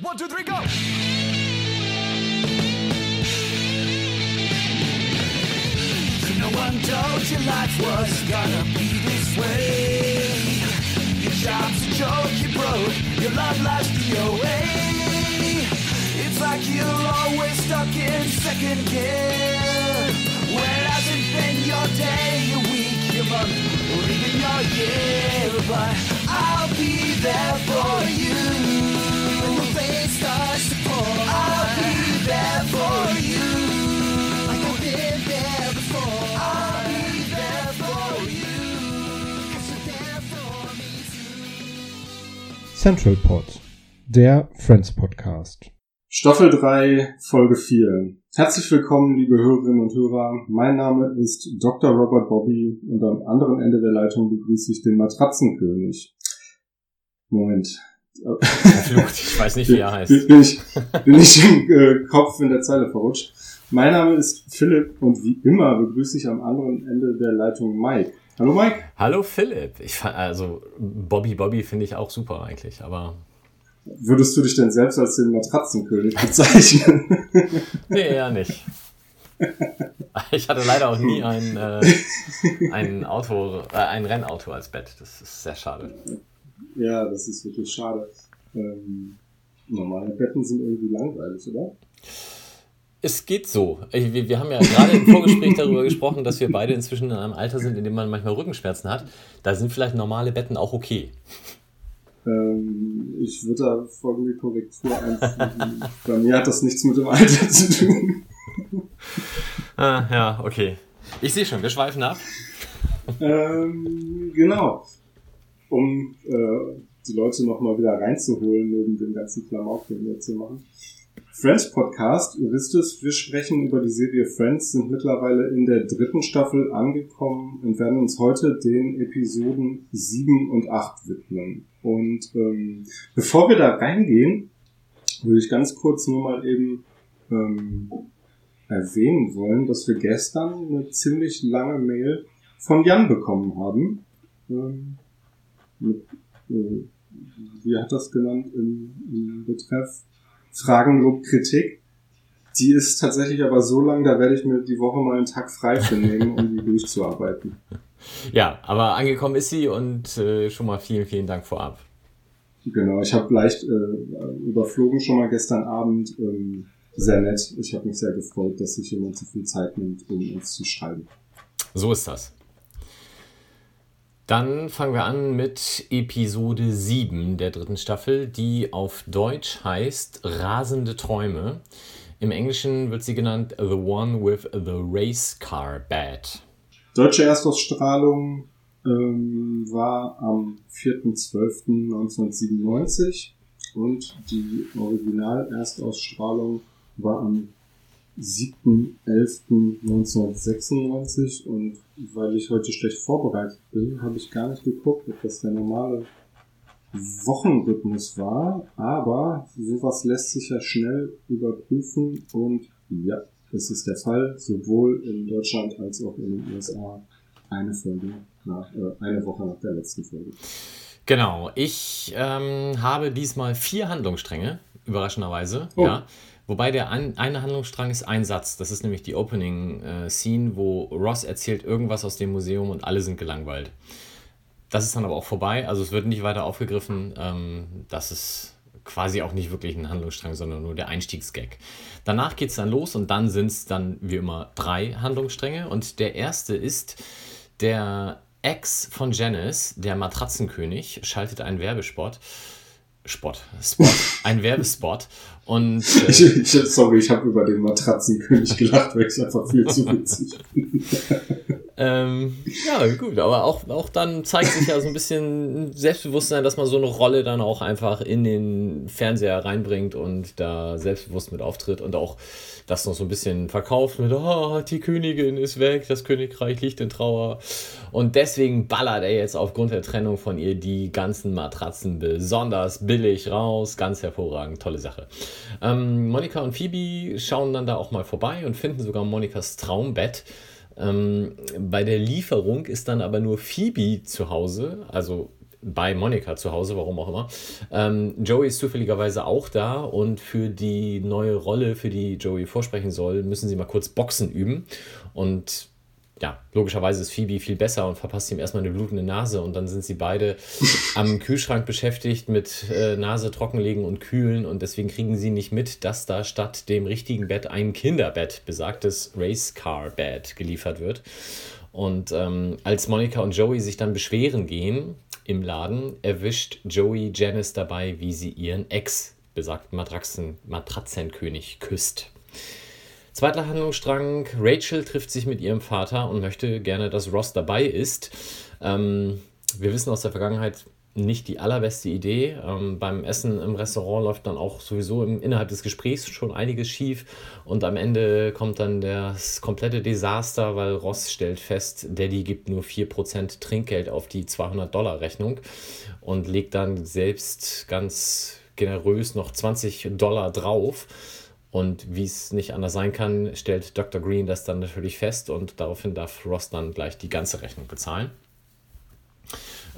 One, two, three, go! No one told you life was gonna be this way. Your job's a joke, you broke, your love life's DOA. It's like you're always stuck in second gear. When it hasn't been your day, your week, your month, or even your year. But I'll be there for you. Central Pod, der Friends Podcast. Staffel 3, Folge 4. Herzlich willkommen, liebe Hörerinnen und Hörer. Mein Name ist Dr. Robert Bobby und am anderen Ende der Leitung begrüße ich den Matratzenkönig. Moment. Verflucht, ich weiß nicht, wie er heißt. Bin, ich, bin ich im äh, Kopf in der Zeile verrutscht. Mein Name ist Philipp und wie immer begrüße ich am anderen Ende der Leitung Mike. Hallo Mike. Hallo Philipp. Ich fand, also Bobby Bobby finde ich auch super eigentlich, aber Würdest du dich denn selbst als den Matratzenkönig bezeichnen? nee, eher nicht. Ich hatte leider auch nie ein, äh, ein Auto, äh, ein Rennauto als Bett. Das ist sehr schade. Ja, das ist wirklich schade. Ähm, normale Betten sind irgendwie langweilig, oder? Es geht so. Wir, wir haben ja gerade im Vorgespräch darüber gesprochen, dass wir beide inzwischen in einem Alter sind, in dem man manchmal Rückenschmerzen hat. Da sind vielleicht normale Betten auch okay. Ähm, ich würde da folgende Korrektur einfügen. Bei mir hat das nichts mit dem Alter zu tun. Ah, ja, okay. Ich sehe schon, wir schweifen ab. ähm, genau. Um äh, die Leute nochmal wieder reinzuholen, neben dem ganzen Klamauk, den wir jetzt hier machen. Friends Podcast, ihr wisst es, wir sprechen über die Serie Friends, sind mittlerweile in der dritten Staffel angekommen und werden uns heute den Episoden 7 und 8 widmen. Und ähm, bevor wir da reingehen, würde ich ganz kurz nur mal eben ähm, erwähnen wollen, dass wir gestern eine ziemlich lange Mail von Jan bekommen haben. Ähm, mit, äh, wie hat das genannt im, im Betreff? Fragen, Lob, Kritik. Die ist tatsächlich aber so lang, da werde ich mir die Woche mal einen Tag frei für nehmen, um die durchzuarbeiten. Ja, aber angekommen ist sie und äh, schon mal vielen, vielen Dank vorab. Genau, ich habe leicht äh, überflogen schon mal gestern Abend. Ähm, sehr nett. Ich habe mich sehr gefreut, dass sich jemand so viel Zeit nimmt, um uns zu schreiben. So ist das. Dann fangen wir an mit Episode 7 der dritten Staffel, die auf Deutsch heißt Rasende Träume. Im Englischen wird sie genannt The One with the Race Car Bat. Deutsche Erstausstrahlung ähm, war am 4.12.1997 und die Original-Erstausstrahlung war am 7.11.1996 und weil ich heute schlecht vorbereitet bin, habe ich gar nicht geguckt, ob das der normale Wochenrhythmus war, aber sowas lässt sich ja schnell überprüfen und ja, das ist der Fall, sowohl in Deutschland als auch in den USA eine Folge nach, äh, eine Woche nach der letzten Folge. Genau, ich ähm, habe diesmal vier Handlungsstränge, überraschenderweise. Oh. Ja. Wobei der ein, eine Handlungsstrang ist ein Satz. Das ist nämlich die Opening-Scene, wo Ross erzählt irgendwas aus dem Museum und alle sind gelangweilt. Das ist dann aber auch vorbei. Also es wird nicht weiter aufgegriffen. Ähm, das ist quasi auch nicht wirklich ein Handlungsstrang, sondern nur der Einstiegsgag. Danach geht es dann los und dann sind es dann wie immer drei Handlungsstränge. Und der erste ist der Ex von Janice, der Matratzenkönig, schaltet einen Werbespot. Spot, Spot, ein Werbespot. Und äh, Ich, ich, sorry, ich habe über den Matratzenkönig gelacht, weil ich einfach viel zu witzig finde. ähm, ja, gut, aber auch, auch dann zeigt sich ja so ein bisschen Selbstbewusstsein, dass man so eine Rolle dann auch einfach in den Fernseher reinbringt und da selbstbewusst mit auftritt und auch das noch so ein bisschen verkauft mit, oh, die Königin ist weg, das Königreich liegt in Trauer. Und deswegen ballert er jetzt aufgrund der Trennung von ihr die ganzen Matratzen besonders billig raus. Ganz hervorragend, tolle Sache. Ähm, Monika und Phoebe schauen dann da auch mal vorbei und finden sogar Monikas Traumbett. Ähm, bei der Lieferung ist dann aber nur Phoebe zu Hause, also bei Monika zu Hause, warum auch immer. Ähm, Joey ist zufälligerweise auch da und für die neue Rolle, für die Joey vorsprechen soll, müssen sie mal kurz Boxen üben. Und ja, logischerweise ist Phoebe viel besser und verpasst ihm erstmal eine blutende Nase und dann sind sie beide am Kühlschrank beschäftigt mit äh, Nase trockenlegen und kühlen und deswegen kriegen sie nicht mit, dass da statt dem richtigen Bett ein Kinderbett, besagtes Racecar Bed, geliefert wird. Und ähm, als Monica und Joey sich dann beschweren gehen im Laden, erwischt Joey Janice dabei, wie sie ihren Ex, besagten Matratzen, Matratzenkönig, küsst. Zweiter Handlungsstrang, Rachel trifft sich mit ihrem Vater und möchte gerne, dass Ross dabei ist. Ähm, wir wissen aus der Vergangenheit, nicht die allerbeste Idee. Ähm, beim Essen im Restaurant läuft dann auch sowieso im, innerhalb des Gesprächs schon einiges schief und am Ende kommt dann das komplette Desaster, weil Ross stellt fest, Daddy gibt nur 4% Trinkgeld auf die 200-Dollar-Rechnung und legt dann selbst ganz generös noch 20 Dollar drauf. Und wie es nicht anders sein kann, stellt Dr. Green das dann natürlich fest und daraufhin darf Ross dann gleich die ganze Rechnung bezahlen.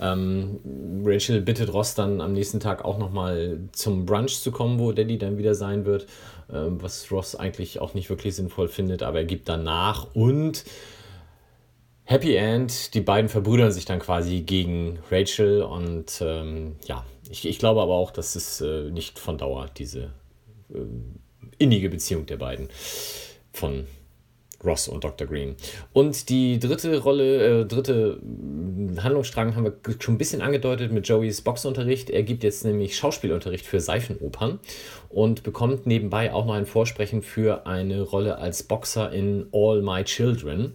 Ähm, Rachel bittet Ross dann am nächsten Tag auch nochmal zum Brunch zu kommen, wo Daddy dann wieder sein wird, ähm, was Ross eigentlich auch nicht wirklich sinnvoll findet, aber er gibt dann nach und Happy End, die beiden verbrüdern sich dann quasi gegen Rachel und ähm, ja, ich, ich glaube aber auch, dass es äh, nicht von Dauer, diese äh, innige Beziehung der beiden von Ross und Dr. Green. Und die dritte Rolle, äh, dritte Handlungsstrang haben wir schon ein bisschen angedeutet mit Joeys Boxunterricht. Er gibt jetzt nämlich Schauspielunterricht für Seifenopern und bekommt nebenbei auch noch ein Vorsprechen für eine Rolle als Boxer in All My Children.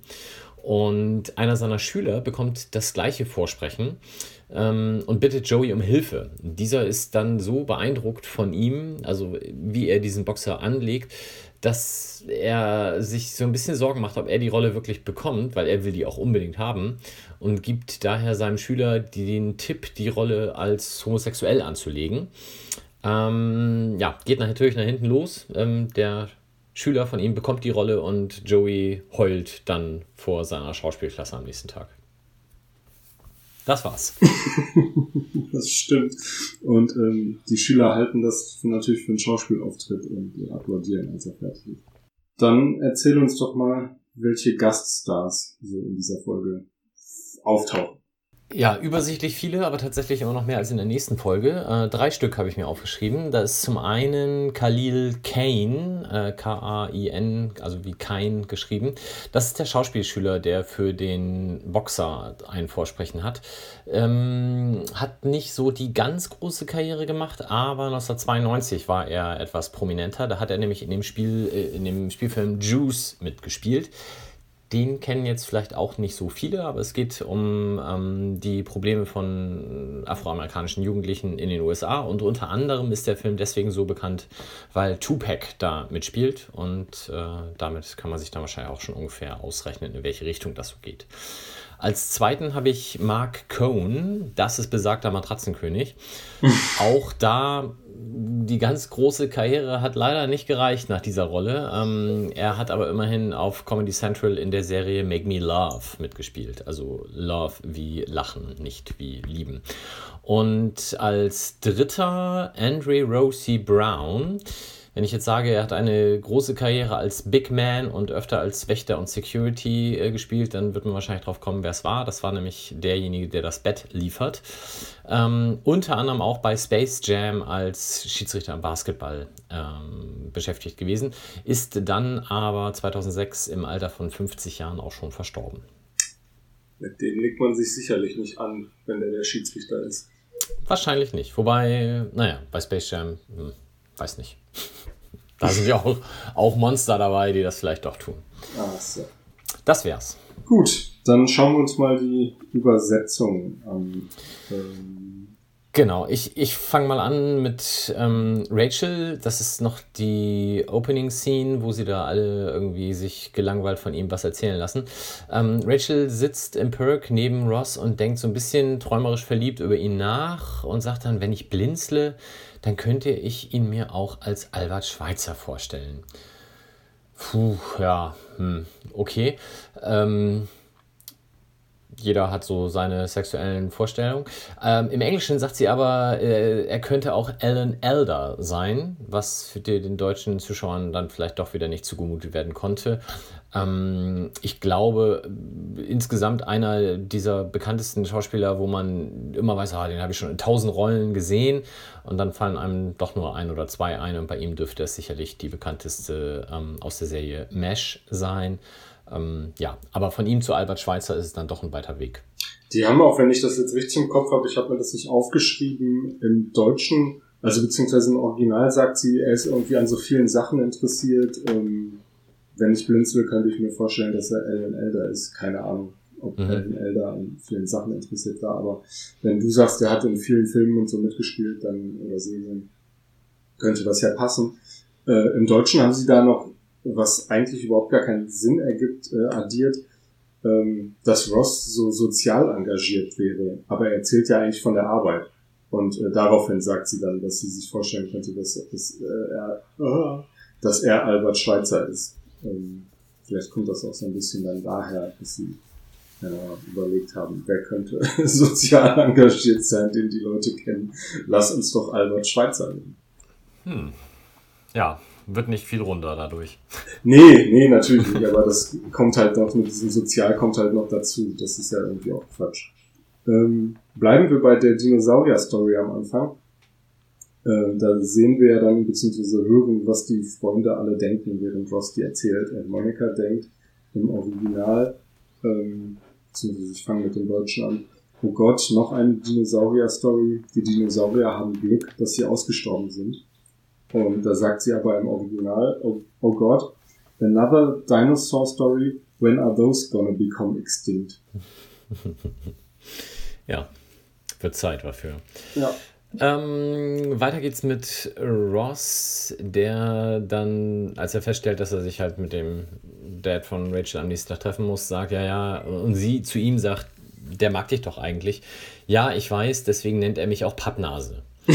Und einer seiner Schüler bekommt das gleiche Vorsprechen ähm, und bittet Joey um Hilfe. Dieser ist dann so beeindruckt von ihm, also wie er diesen Boxer anlegt, dass er sich so ein bisschen Sorgen macht, ob er die Rolle wirklich bekommt, weil er will die auch unbedingt haben und gibt daher seinem Schüler den Tipp, die Rolle als homosexuell anzulegen. Ähm, ja, geht natürlich nach hinten los. Ähm, der Schüler von ihm bekommt die Rolle und Joey heult dann vor seiner Schauspielklasse am nächsten Tag. Das war's. das stimmt. Und ähm, die Schüler halten das natürlich für einen Schauspielauftritt und applaudieren, als er fertig ist. Dann erzähl uns doch mal, welche Gaststars so in dieser Folge auftauchen. Ja, übersichtlich viele, aber tatsächlich immer noch mehr als in der nächsten Folge. Äh, drei Stück habe ich mir aufgeschrieben. Da ist zum einen Khalil Kane, äh, K-A-I-N, also wie Kain geschrieben. Das ist der Schauspielschüler, der für den Boxer ein Vorsprechen hat. Ähm, hat nicht so die ganz große Karriere gemacht, aber 1992 war er etwas prominenter. Da hat er nämlich in dem Spiel, äh, in dem Spielfilm Juice mitgespielt. Den kennen jetzt vielleicht auch nicht so viele, aber es geht um ähm, die Probleme von afroamerikanischen Jugendlichen in den USA. Und unter anderem ist der Film deswegen so bekannt, weil Tupac da mitspielt. Und äh, damit kann man sich dann wahrscheinlich auch schon ungefähr ausrechnen, in welche Richtung das so geht. Als zweiten habe ich Mark Cohn, das ist besagter Matratzenkönig. Auch da die ganz große Karriere hat leider nicht gereicht nach dieser Rolle. Ähm, er hat aber immerhin auf Comedy Central in der Serie Make Me Love mitgespielt. Also Love wie Lachen, nicht wie Lieben. Und als dritter Andre Rosie Brown. Wenn ich jetzt sage, er hat eine große Karriere als Big Man und öfter als Wächter und Security äh, gespielt, dann wird man wahrscheinlich drauf kommen, wer es war. Das war nämlich derjenige, der das Bett liefert. Ähm, unter anderem auch bei Space Jam als Schiedsrichter im Basketball ähm, beschäftigt gewesen, ist dann aber 2006 im Alter von 50 Jahren auch schon verstorben. Mit dem legt man sich sicherlich nicht an, wenn der der Schiedsrichter ist. Wahrscheinlich nicht. Wobei, naja, bei Space Jam, hm, weiß nicht. Da sind ja auch, auch Monster dabei, die das vielleicht doch tun. Ah, so. Das wär's. Gut, dann schauen wir uns mal die Übersetzung an. Ähm Genau, ich, ich fange mal an mit ähm, Rachel. Das ist noch die Opening-Scene, wo sie da alle irgendwie sich gelangweilt von ihm was erzählen lassen. Ähm, Rachel sitzt im Perk neben Ross und denkt so ein bisschen träumerisch verliebt über ihn nach und sagt dann, wenn ich blinzle, dann könnte ich ihn mir auch als Albert Schweitzer vorstellen. Puh, ja, hm, okay. Ähm, jeder hat so seine sexuellen Vorstellungen. Ähm, Im Englischen sagt sie aber, äh, er könnte auch Alan Elder sein, was für die, den deutschen Zuschauern dann vielleicht doch wieder nicht zugemutet werden konnte. Ähm, ich glaube, insgesamt einer dieser bekanntesten Schauspieler, wo man immer weiß, ah, den habe ich schon in tausend Rollen gesehen und dann fallen einem doch nur ein oder zwei ein und bei ihm dürfte es sicherlich die bekannteste ähm, aus der Serie Mesh sein. Ähm, ja, aber von ihm zu Albert Schweitzer ist es dann doch ein weiter Weg. Die haben auch, wenn ich das jetzt richtig im Kopf habe, ich habe mir das nicht aufgeschrieben, im Deutschen, also beziehungsweise im Original sagt sie, er ist irgendwie an so vielen Sachen interessiert. Ähm, wenn ich blinzel, könnte ich mir vorstellen, dass er Alan Elder ist. Keine Ahnung, ob mhm. Alan Elder an vielen Sachen interessiert war, aber wenn du sagst, er hat in vielen Filmen und so mitgespielt, dann oder Serien, könnte das ja passen. Äh, Im Deutschen haben sie da noch was eigentlich überhaupt gar keinen Sinn ergibt, äh, addiert, ähm, dass Ross so sozial engagiert wäre. Aber er erzählt ja eigentlich von der Arbeit. Und äh, daraufhin sagt sie dann, dass sie sich vorstellen könnte, dass, dass, äh, er, äh, dass er Albert Schweitzer ist. Ähm, vielleicht kommt das auch so ein bisschen dann daher, dass sie äh, überlegt haben, wer könnte sozial engagiert sein, den die Leute kennen. Lass uns doch Albert Schweitzer nehmen. Hm. Ja, wird nicht viel runter dadurch. Nee, nee, natürlich nicht, aber das kommt halt noch mit diesem Sozial kommt halt noch dazu. Das ist ja irgendwie auch Quatsch. Ähm, bleiben wir bei der Dinosaurier-Story am Anfang. Äh, da sehen wir ja dann, beziehungsweise hören, was die Freunde alle denken, während Ross die erzählt. Und Monika denkt im Original, ähm, beziehungsweise ich fange mit dem Deutschen an, oh Gott, noch eine Dinosaurier-Story. Die Dinosaurier haben Glück, dass sie ausgestorben sind. Und da sagt sie aber im Original, oh, oh Gott, another dinosaur story, when are those gonna become extinct? ja, wird Zeit dafür. Ja. Ähm, weiter geht's mit Ross, der dann, als er feststellt, dass er sich halt mit dem Dad von Rachel am nächsten Tag treffen muss, sagt, ja, ja, und sie zu ihm sagt, der mag dich doch eigentlich. Ja, ich weiß, deswegen nennt er mich auch Pappnase.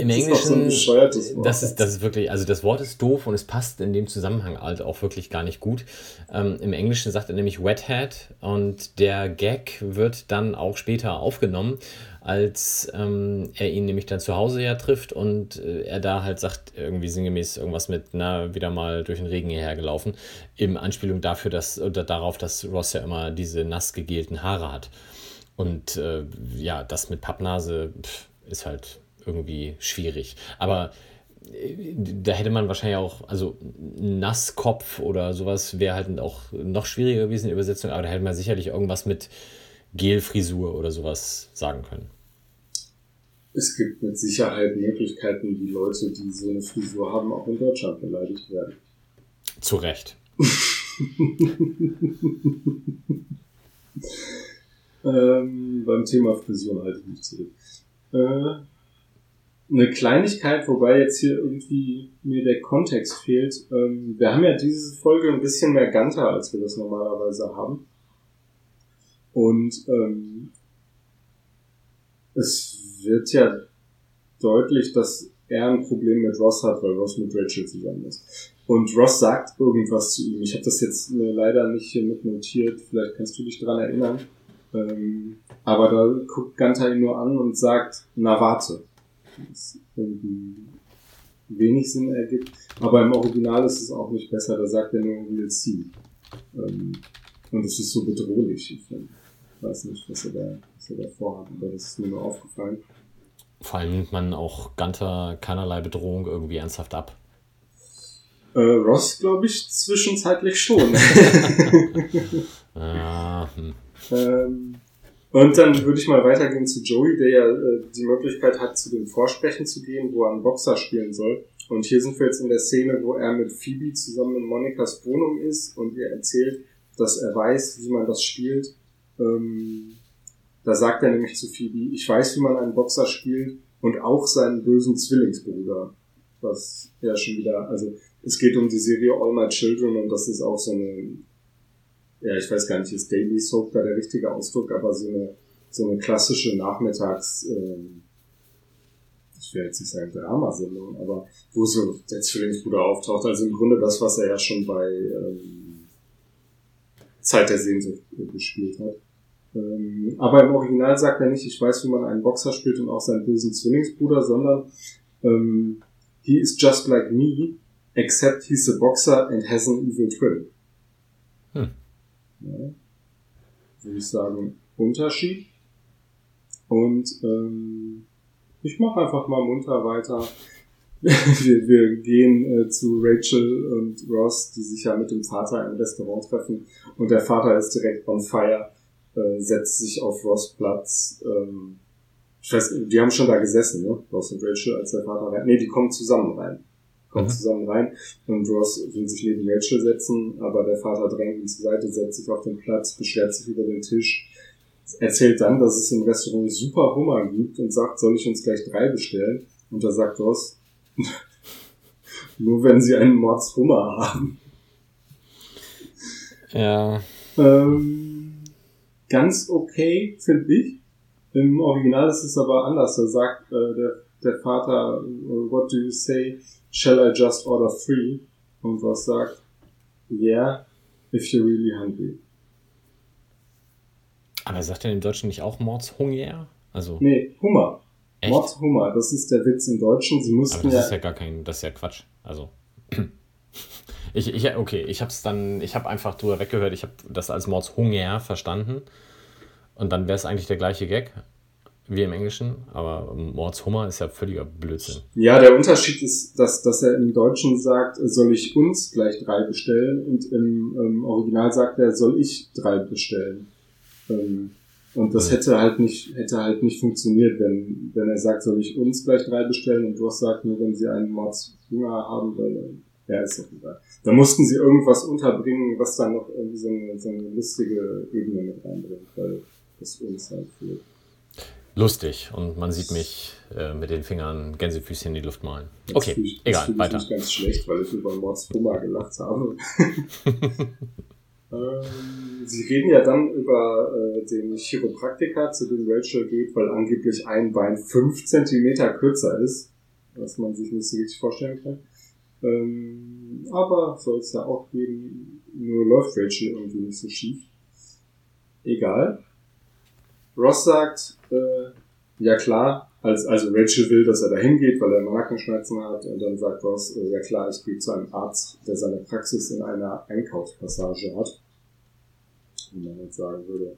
Im das Englischen, ist so das ist, das ist wirklich, also das Wort ist doof und es passt in dem Zusammenhang halt auch wirklich gar nicht gut. Ähm, Im Englischen sagt er nämlich Wethead und der Gag wird dann auch später aufgenommen, als ähm, er ihn nämlich dann zu Hause ja trifft und äh, er da halt sagt, irgendwie sinngemäß irgendwas mit, na, wieder mal durch den Regen hierher gelaufen, in Anspielung dafür, dass, oder darauf, dass Ross ja immer diese nass gegelten Haare hat. Und äh, ja, das mit Pappnase pff, ist halt irgendwie schwierig. Aber äh, da hätte man wahrscheinlich auch, also Nasskopf oder sowas wäre halt auch noch schwieriger gewesen in der Übersetzung, aber da hätte man sicherlich irgendwas mit Gelfrisur oder sowas sagen können. Es gibt mit Sicherheit Möglichkeiten, wie Leute, die so eine Frisur haben, auch in Deutschland beleidigt werden. Zu Recht. ähm, beim Thema Frisur halte ich mich zurück. Äh, eine Kleinigkeit, wobei jetzt hier irgendwie mir der Kontext fehlt. Ähm, wir haben ja diese Folge ein bisschen mehr Ganter, als wir das normalerweise haben. Und ähm, es wird ja deutlich, dass er ein Problem mit Ross hat, weil Ross mit Rachel zusammen ist. Und Ross sagt irgendwas zu ihm. Ich habe das jetzt mir leider nicht hier mit notiert. Vielleicht kannst du dich dran erinnern. Ähm, aber da guckt Ganter ihn nur an und sagt, na warte was irgendwie wenig Sinn ergibt. Aber im Original ist es auch nicht besser, da sagt er nur We'll see. Ähm, und es ist so bedrohlich, ich finde. Ich weiß nicht, was er da, was er da vorhat, aber das ist mir nur aufgefallen. Vor allem nimmt man auch Gunter keinerlei Bedrohung irgendwie ernsthaft ab. Äh, Ross, glaube ich, zwischenzeitlich schon. ah, hm. ähm, und dann würde ich mal weitergehen zu Joey, der ja äh, die Möglichkeit hat, zu den Vorsprechen zu gehen, wo er einen Boxer spielen soll. Und hier sind wir jetzt in der Szene, wo er mit Phoebe zusammen in Monikas Wohnung ist und ihr erzählt, dass er weiß, wie man das spielt. Ähm, da sagt er nämlich zu Phoebe, ich weiß, wie man einen Boxer spielt und auch seinen bösen Zwillingsbruder. Was ja schon wieder, also es geht um die Serie All My Children und das ist auch so eine ja, ich weiß gar nicht, ist Daily Soap da der richtige Ausdruck, aber so eine, so eine klassische Nachmittags, ähm, ich will jetzt nicht sagen Dramasendung, aber wo so der Zwillingsbruder auftaucht. Also im Grunde das, was er ja schon bei ähm, Zeit der Sehnsucht gespielt hat. Ähm, aber im Original sagt er nicht, ich weiß, wie man einen Boxer spielt und auch seinen bösen Zwillingsbruder, sondern ähm, he is just like me, except he's a boxer and has an evil twin. Hm. Ja. Würde ich sagen, Unterschied. Und ähm, ich mache einfach mal munter weiter. wir, wir gehen äh, zu Rachel und Ross, die sich ja mit dem Vater im Restaurant treffen. Und der Vater ist direkt on fire, äh, setzt sich auf Ross Platz. Ähm, ich weiß, die haben schon da gesessen, ne? Ross und Rachel, als der Vater rein. Nee, die kommen zusammen rein. Kommen Mhm. zusammen rein. Und Ross will sich neben Rachel setzen, aber der Vater drängt ihn zur Seite, setzt sich auf den Platz, beschwert sich über den Tisch. Erzählt dann, dass es im Restaurant super Hummer gibt und sagt, soll ich uns gleich drei bestellen? Und da sagt Ross, nur wenn sie einen Mordshummer haben. Ja. Ähm, ganz okay, finde ich. Im Original ist es aber anders. Da sagt äh, der, der Vater, what do you say? Shall I just order three? Und was sagt, yeah, if you're really hungry. Aber sagt er im Deutschen nicht auch Mordshunger? Also, Nee, Hummer. echt? Mordshummer, das ist der Witz im Deutschen. Sie Aber mussten das ja, ist ja gar kein, das ist ja Quatsch. Also. Ich, ich, okay, ich hab's dann, ich habe einfach drüber weggehört, ich habe das als Mordshunger verstanden. Und dann wäre es eigentlich der gleiche Gag wie im Englischen, aber Mordshummer ist ja völliger Blödsinn. Ja, der Unterschied ist, dass, dass er im Deutschen sagt, soll ich uns gleich drei bestellen und im ähm, Original sagt er, soll ich drei bestellen. Ähm, und das hätte halt nicht, hätte halt nicht funktioniert, wenn, wenn er sagt, soll ich uns gleich drei bestellen und Ross sagt nur, wenn sie einen Mordshunger haben wollen. Ja, ist doch egal. Da mussten sie irgendwas unterbringen, was dann noch irgendwie so eine, so eine lustige Ebene mit reinbringt, weil das uns halt fehlt. Lustig und man sieht mich äh, mit den Fingern Gänsefüßchen in die Luft malen. Okay, ich- egal, weiter. mich ganz schlecht, weil ich über Mords Hummer gelacht habe. ähm, sie reden ja dann über äh, den Chiropraktiker, zu dem Rachel geht, weil angeblich ein Bein fünf Zentimeter kürzer ist, was man sich nicht so richtig vorstellen kann. Ähm, aber soll es ja auch geben, nur läuft Rachel irgendwie nicht so schief. Egal. Ross sagt, äh, ja klar, als, also Rachel will, dass er da hingeht, weil er Markenschmerzen hat und dann sagt Ross, äh, ja klar, ich gehe zu einem Arzt, der seine Praxis in einer Einkaufspassage hat. Wie man jetzt sagen würde,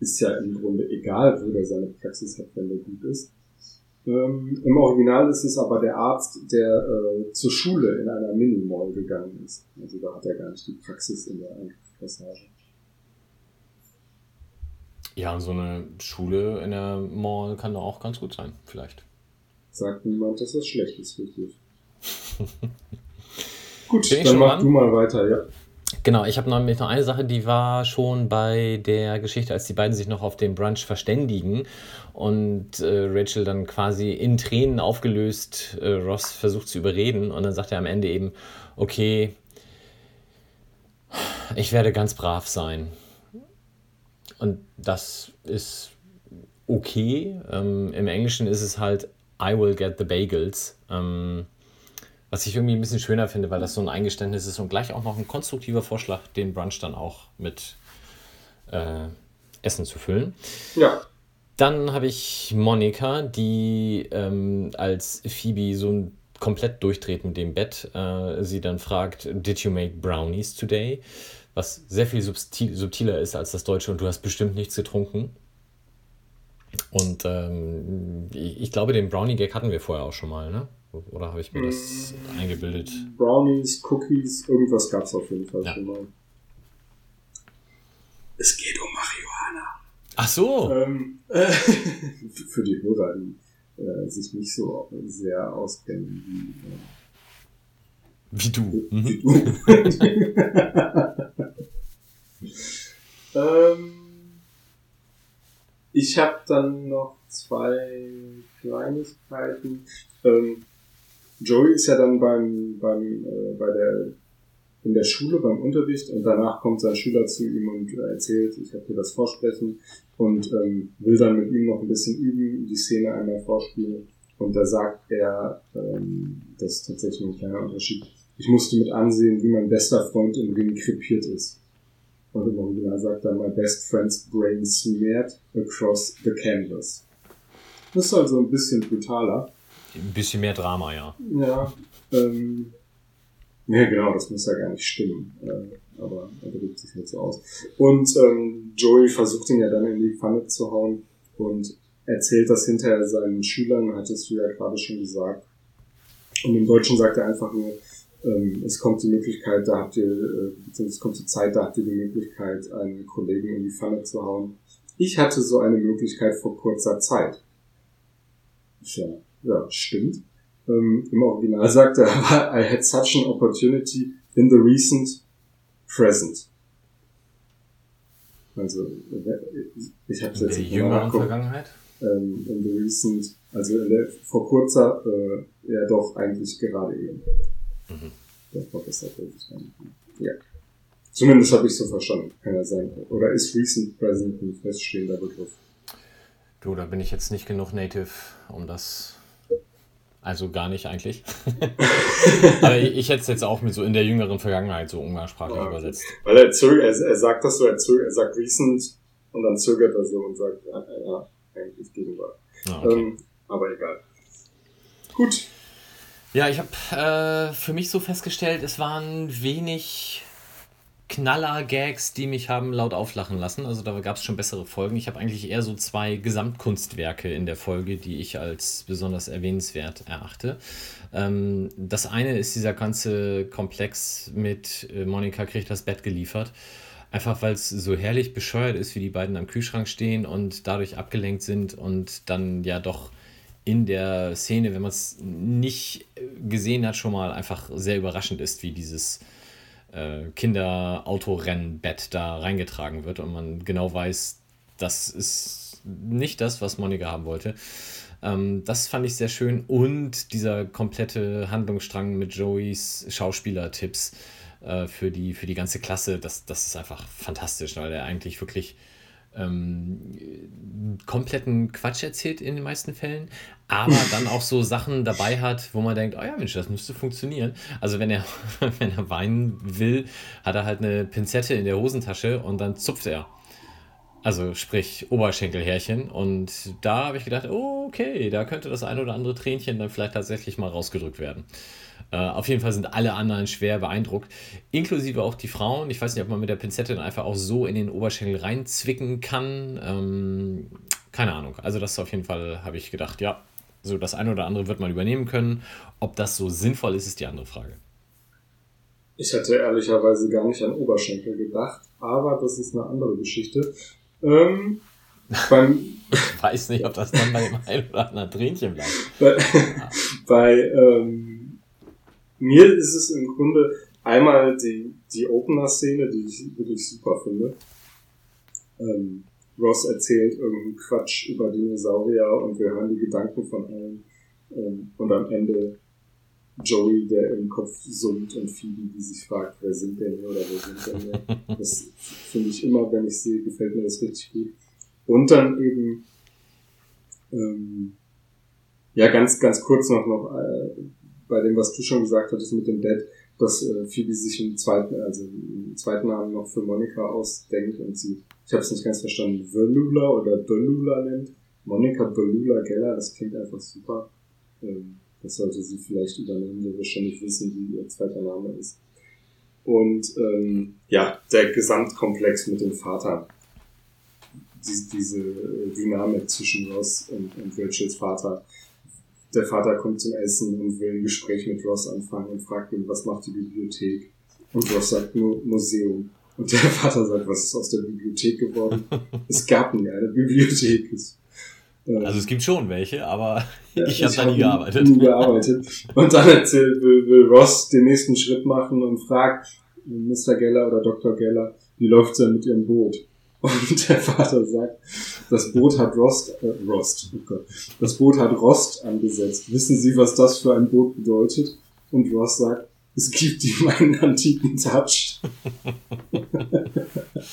ist ja im Grunde egal, wo der seine Praxis hat, wenn der gut ist. Ähm, Im Original ist es aber der Arzt, der äh, zur Schule in einer Minimall gegangen ist. Also da hat er gar nicht die Praxis in der Einkaufspassage. Ja, und so eine Schule in der Mall kann doch auch ganz gut sein, vielleicht. Sagt niemand, dass das schlecht ist, richtig. Gut, Bin dann mach dran? du mal weiter, ja. Genau, ich habe nämlich noch eine Sache, die war schon bei der Geschichte, als die beiden sich noch auf den Brunch verständigen und äh, Rachel dann quasi in Tränen aufgelöst äh, Ross versucht zu überreden und dann sagt er am Ende eben, okay, ich werde ganz brav sein. Und das ist okay. Ähm, Im Englischen ist es halt I will get the bagels. Ähm, was ich irgendwie ein bisschen schöner finde, weil das so ein Eingeständnis ist und gleich auch noch ein konstruktiver Vorschlag, den Brunch dann auch mit äh, Essen zu füllen. Ja, Dann habe ich Monika, die ähm, als Phoebe so ein komplett durchdreht mit dem Bett. Äh, sie dann fragt, did you make brownies today? Was sehr viel subtil, subtiler ist als das Deutsche und du hast bestimmt nichts getrunken. Und ähm, ich, glaube, den Brownie-Gag hatten wir vorher auch schon mal, ne? Oder habe ich mir das eingebildet? Brownies, Cookies, irgendwas gab's auf jeden Fall Ja. schon mal. Es geht um Marihuana. Ach so! Ähm, äh, für die Hörer, die äh, sich nicht so sehr auskennen Wie du. Wie, Mhm. wie du. ähm, ich habe dann noch zwei Kleinigkeiten. Ähm, Joey ist ja dann beim, beim äh, bei der in der Schule beim Unterricht und danach kommt sein Schüler zu ihm und äh, erzählt, ich habe dir das Vorsprechen und ähm, will dann mit ihm noch ein bisschen üben, die Szene einmal vorspielen und da sagt er, ähm, das ist tatsächlich ein kleiner Unterschied, ich musste mit ansehen, wie mein bester Freund im Ring krepiert ist. Und im Original sagt er, my best friend's brain smeared across the canvas. Das ist also ein bisschen brutaler. Ein bisschen mehr Drama, ja. Ja, ähm, ja genau, das muss ja gar nicht stimmen. Äh, aber er drückt sich halt so aus. Und ähm, Joey versucht ihn ja dann in die Pfanne zu hauen und erzählt das hinterher seinen Schülern, hattest du ja gerade schon gesagt. Und im Deutschen sagt er einfach nur, es kommt die Möglichkeit, da habt ihr, äh, beziehungsweise es kommt die Zeit, da habt ihr die Möglichkeit, einen Kollegen in die Pfanne zu hauen. Ich hatte so eine Möglichkeit vor kurzer Zeit. Ja, ja stimmt. Ähm, Im Original sagt er aber, I had such an opportunity in the recent present. Also, ich habe In der jetzt jüngeren. Vergangenheit? Ähm, in the recent, also in der, vor kurzer, äh, ja doch eigentlich gerade eben. Mhm. Das verbessert er sich dann. Ja. Zumindest habe ich so verstanden. Kann ja sein. Oder ist recent present ein feststehender Begriff? Du, da bin ich jetzt nicht genug Native, um das. Also gar nicht eigentlich. Aber ich, ich hätte es jetzt auch mit so in der jüngeren Vergangenheit so umgangssprachlich Ja. übersetzt. Weil er, zög er, er sagt das so, er, zög er sagt recent und dann zögert er so und sagt, ja, ja eigentlich Gegenwart. Ah, okay. Ähm, aber egal. Gut. Ja, ich habe äh, für mich so festgestellt, es waren wenig Knaller-Gags, die mich haben laut auflachen lassen. Also da gab es schon bessere Folgen. Ich habe eigentlich eher so zwei Gesamtkunstwerke in der Folge, die ich als besonders erwähnenswert erachte. Ähm, das eine ist dieser ganze Komplex mit äh, Monika kriegt das Bett geliefert. Einfach weil es so herrlich bescheuert ist, wie die beiden am Kühlschrank stehen und dadurch abgelenkt sind und dann ja doch in der Szene, wenn man es nicht gesehen hat, schon mal einfach sehr überraschend ist, wie dieses äh, Kinderautorennbett da reingetragen wird und man genau weiß, das ist nicht das, was Monika haben wollte. Ähm, das fand ich sehr schön und dieser komplette Handlungsstrang mit Joeys Schauspielertipps äh, für, die, für die ganze Klasse, das, das ist einfach fantastisch, weil er eigentlich wirklich ähm, kompletten Quatsch erzählt in den meisten Fällen, aber dann auch so Sachen dabei hat, wo man denkt, oh ja Mensch, das müsste funktionieren. Also wenn er, wenn er weinen will, hat er halt eine Pinzette in der Hosentasche und dann zupft er. Also sprich Oberschenkelhärchen. Und da habe ich gedacht, oh, okay, da könnte das ein oder andere Tränchen dann vielleicht tatsächlich mal rausgedrückt werden. Äh, auf jeden Fall sind alle anderen schwer beeindruckt, inklusive auch die Frauen. Ich weiß nicht, ob man mit der Pinzette dann einfach auch so in den Oberschenkel reinzwicken kann. Ähm, keine Ahnung. Also das auf jeden Fall, habe ich gedacht, ja, so das eine oder andere wird man übernehmen können. Ob das so sinnvoll ist, ist die andere Frage. Ich hatte ehrlicherweise gar nicht an Oberschenkel gedacht, aber das ist eine andere Geschichte. Ähm, beim, Ich weiß nicht, ob das dann bei dem einen oder anderen Tränchen bleibt. bei, bei ähm, mir ist es im Grunde einmal die, die Opener-Szene, die ich wirklich super finde. Ähm, Ross erzählt irgendeinen Quatsch über Dinosaurier und wir hören die Gedanken von allen. Ähm, und am Ende Joey, der im Kopf summt und Phoebe, die sich fragt, wer sind denn hier oder wo sind denn hier. Das finde ich immer, wenn ich sehe, gefällt mir das richtig gut. Und dann eben, ähm, ja, ganz, ganz kurz noch, noch äh, bei dem, was du schon gesagt hattest mit dem Dad, dass äh, Phoebe sich einen zweiten, also einen zweiten Namen noch für Monika ausdenkt und sie, ich habe es nicht ganz verstanden, Velula oder Belula nennt. Monika Belula Geller, das klingt einfach super. Ähm, das sollte sie vielleicht übernehmen, wir wahrscheinlich wissen, wie ihr zweiter Name ist. Und ähm, ja, der Gesamtkomplex mit dem Vater. Die, diese Dynamik zwischen Ross und, und Rachels Vater. Der Vater kommt zum Essen und will ein Gespräch mit Ross anfangen und fragt ihn, was macht die Bibliothek? Und Ross sagt nur Museum. Und der Vater sagt, was ist aus der Bibliothek geworden? es gab nie eine Bibliothek. Also es gibt schon welche, aber ja, ich habe da nie gearbeitet. Nie gearbeitet. Und dann erzählt, will, will Ross den nächsten Schritt machen und fragt Mr. Geller oder Dr. Geller, wie läuft's denn mit ihrem Boot? Und der Vater sagt, das Boot hat Rost, äh, Rost, oh Gott, das Boot hat Rost angesetzt. Wissen Sie, was das für ein Boot bedeutet? Und Ross sagt, es gibt ihm einen antiken Touch.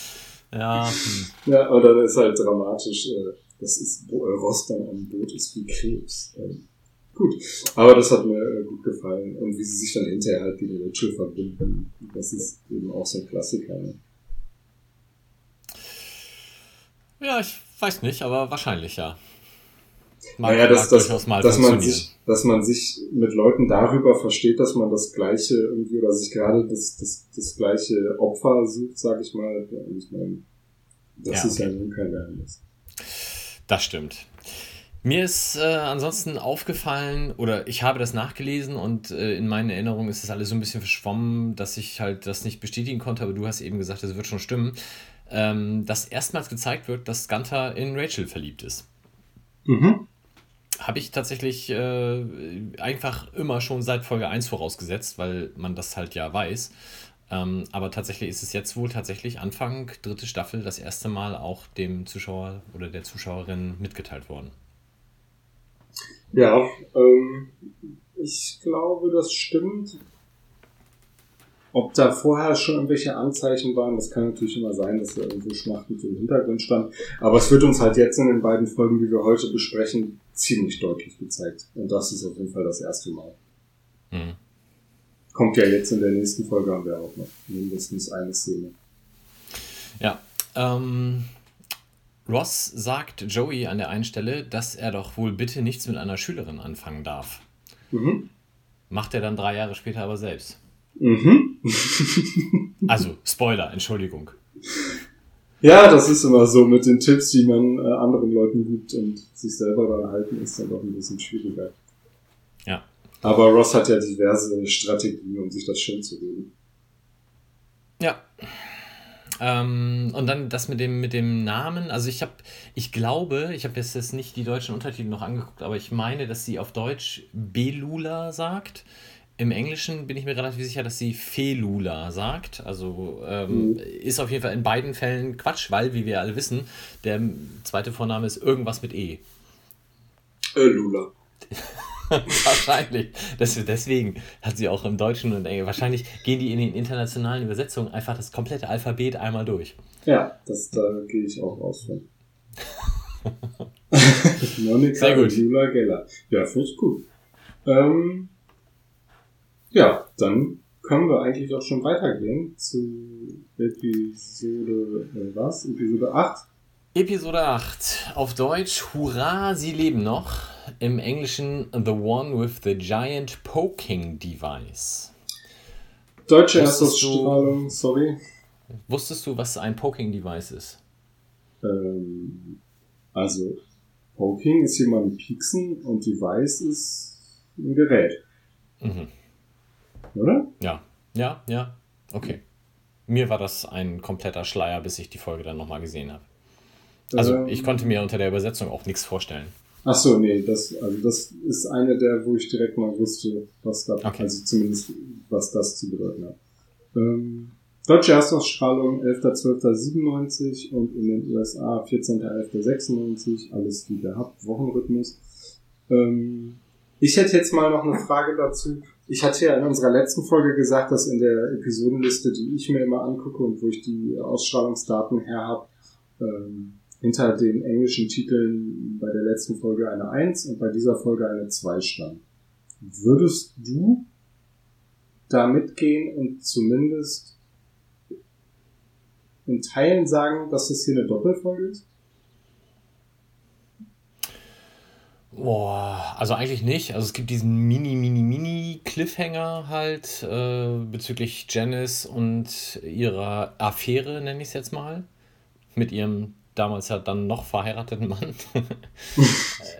Ja, hm. Ja, und dann ist halt dramatisch, äh, das ist, wo äh, Rost dann am Boot ist wie Krebs. Ähm, gut, aber das hat mir äh, gut gefallen. Und wie sie sich dann hinterher halt gegen Rachel verbinden, das ist eben auch so ein Klassiker. Ne? Ja, ich weiß nicht, aber wahrscheinlich ja. Mag, naja, dass, dass, durchaus mal dass, man sich, dass man sich mit Leuten darüber versteht, dass man das gleiche irgendwie oder sich gerade das, das, das gleiche Opfer sucht, sag ich mal. Ich meine, das Ja, ist ja nun kein Geheimnis. Das stimmt. Mir ist äh, ansonsten aufgefallen, oder ich habe das nachgelesen und äh, in meinen Erinnerungen ist das alles so ein bisschen verschwommen, dass ich halt das nicht bestätigen konnte, aber du hast eben gesagt, das wird schon stimmen, ähm, dass erstmals gezeigt wird, dass Gunther in Rachel verliebt ist. Mhm. Habe ich tatsächlich äh, einfach immer schon seit Folge 1 vorausgesetzt, weil man das halt ja weiß. Ähm, aber tatsächlich ist es jetzt wohl tatsächlich Anfang dritte Staffel das erste Mal auch dem Zuschauer oder der Zuschauerin mitgeteilt worden. Ja, ähm, ich glaube, das stimmt. Ob da vorher schon irgendwelche Anzeichen waren, das kann natürlich immer sein, dass da irgendwo schmachtend im Hintergrund stand. Aber es wird uns halt jetzt in den beiden Folgen, die wir heute besprechen, ziemlich deutlich gezeigt. Und das ist auf jeden Fall das erste Mal. Mhm. Kommt ja jetzt in der nächsten Folge haben wir auch noch mindestens eine Szene. Ja. Ähm, Ross sagt Joey an der einen Stelle, dass er doch wohl bitte nichts mit einer Schülerin anfangen darf. Mhm. Macht er dann drei Jahre später aber selbst. Mhm. Also, Spoiler, Entschuldigung. Ja, das ist immer so mit den Tipps, die man äh, anderen Leuten gibt und sich selber daran halten, ist dann doch ein bisschen schwieriger. Ja. Aber Ross hat ja diverse Strategien, um sich das schön zu reden. Ja. Ähm, und dann das mit dem, mit dem Namen. Also ich habe, ich glaube, ich habe jetzt, jetzt nicht die deutschen Untertitel noch angeguckt, aber ich meine, dass sie auf Deutsch Belula sagt. Im Englischen bin ich mir relativ sicher, dass sie Felula sagt. Also ähm, Mhm. ist auf jeden Fall in beiden Fällen Quatsch, weil, wie wir alle wissen, der zweite Vorname ist irgendwas mit E. Äh, Lula. Wahrscheinlich. Deswegen hat sie auch im Deutschen und Englisch. Wahrscheinlich gehen die in den internationalen Übersetzungen einfach das komplette Alphabet einmal durch. Ja, das, da gehe ich auch raus von. Monika Sehr gut. Lula Geller. Ja, finde ich gut. Ähm, ja, dann können wir eigentlich auch schon weitergehen zu Episode, äh, was? Episode 8? Episode 8. Auf Deutsch Hurra, sie leben noch. Im Englischen The One with the Giant Poking Device. Deutsche Erstausstrahlung, sorry. Wusstest du, was ein Poking Device ist? Ähm, also, Poking ist jemand pieksen und Device ist ein Gerät, Mhm. Oder? Ja, ja, ja. Okay. Mir war das ein kompletter Schleier, bis ich die Folge dann nochmal gesehen habe. Also Ähm, ich konnte mir unter der Übersetzung auch nichts vorstellen. Ach so, nee, das, also das ist eine der, wo ich direkt mal wusste, was da, Okay. also zumindest, was das zu bedeuten hat. Ähm, deutsche Erstausstrahlung 11.12.97 und in den USA 14.11.96, alles wie gehabt, Wochenrhythmus. Ähm, ich hätte jetzt mal noch eine Frage dazu. Ich hatte ja in unserer letzten Folge gesagt, dass in der Episodenliste, die ich mir immer angucke und wo ich die Ausstrahlungsdaten her habe, ähm, hinter den englischen Titeln bei der letzten Folge eine 1 und bei dieser Folge eine 2 stand. Würdest du da mitgehen und zumindest in Teilen sagen, dass das hier eine Doppelfolge ist? Boah, also eigentlich nicht. Also es gibt diesen mini, mini, mini Cliffhanger halt äh, bezüglich Janice und ihrer Affäre, nenne ich es jetzt mal. Mit ihrem damals ja dann noch verheirateten Mann.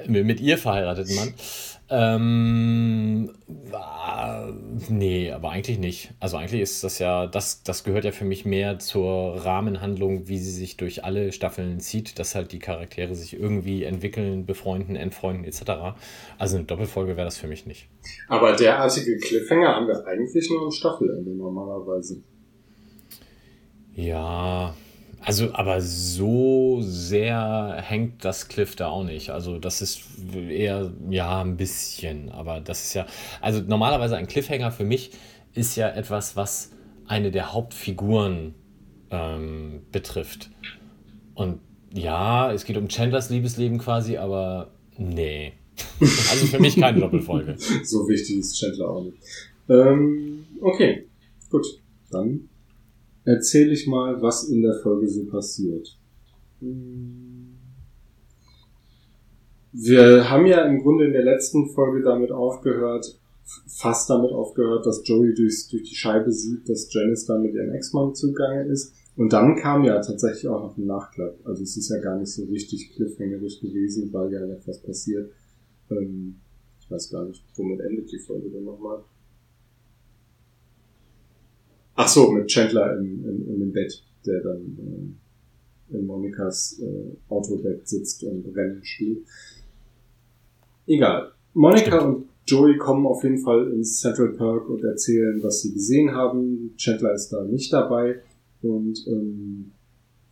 Äh, mit ihr verheirateten Mann. Ähm, nee, aber eigentlich nicht. Also eigentlich ist das ja, das, das gehört ja für mich mehr zur Rahmenhandlung, wie sie sich durch alle Staffeln zieht, dass halt die Charaktere sich irgendwie entwickeln, befreunden, entfreunden etc. Also eine Doppelfolge wäre das für mich nicht. Aber derartige Cliffhanger haben wir eigentlich nur am Staffelende normalerweise. Ja, also aber so sehr hängt das Cliff da auch nicht. Also das ist eher, ja, ein bisschen, aber das ist ja, also normalerweise ein Cliffhanger für mich ist ja etwas, was eine der Hauptfiguren ähm, betrifft. Und ja, es geht um Chandlers Liebesleben quasi, aber nee. Also für mich keine Doppelfolge. So wichtig ist Chandler auch nicht. Ähm, okay, gut. Dann erzähle ich mal, was in der Folge so passiert. Wir haben ja im Grunde in der letzten Folge damit aufgehört, fast damit aufgehört, dass Joey durchs, durch die Scheibe sieht, dass Janice da mit ihrem Ex-Mann zugange ist. Und dann kam ja tatsächlich auch noch ein Nachklapp. Also es ist ja gar nicht so richtig cliffhangerisch gewesen, weil ja etwas passiert. Ähm, ich weiß gar nicht, womit endet die Folge denn nochmal. Ach so, mit Chandler in, in, in dem Bett, der dann äh, in Monikas äh, Autobett sitzt und Rennen spielt. Egal. Monika Stimmt. und Joey kommen auf jeden Fall ins Central Park und erzählen, was sie gesehen haben. Chandler ist da nicht dabei. Und ähm,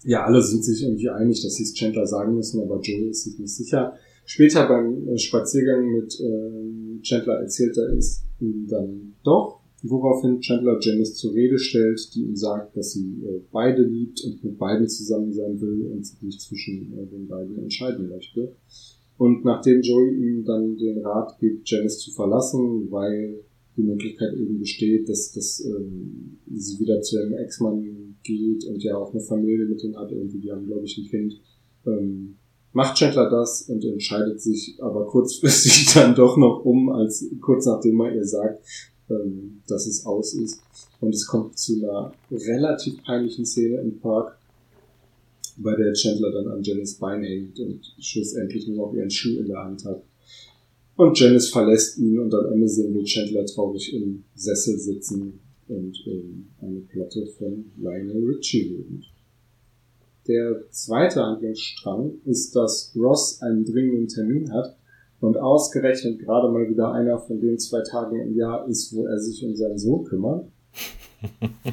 ja, alle sind sich irgendwie einig, dass sie es Chandler sagen müssen, aber Joey ist sich nicht sicher. Später beim äh, Spaziergang mit äh, Chandler erzählt er es ihm dann doch, woraufhin Chandler Janice zur Rede stellt, die ihm sagt, dass sie äh, beide liebt und mit beiden zusammen sein will und sich zwischen äh, den beiden entscheiden möchte. Und nachdem Joey ihm dann den Rat gibt, Janice zu verlassen, weil die Möglichkeit eben besteht, dass, dass ähm, sie wieder zu ihrem Ex-Mann geht und ja auch eine Familie mit ihm hat, irgendwie, die haben, glaube ich, ein Kind, ähm, macht Chandler das und entscheidet sich aber kurzfristig dann doch noch um, als kurz nachdem er ihr sagt, ähm, dass es aus ist. Und es kommt zu einer relativ peinlichen Szene im Park, bei der Chandler dann an Janice Bein hängt und schlussendlich nur noch ihren Schuh in der Hand hat. Und Janice verlässt ihn und am Ende sehen wir Chandler traurig im Sessel sitzen und ähm, eine Platte von Lionel Richie hören. Der zweite Handlungsstrang ist, dass Ross einen dringenden Termin hat und ausgerechnet gerade mal wieder einer von den zwei Tagen im Jahr ist, wo er sich um seinen Sohn kümmert.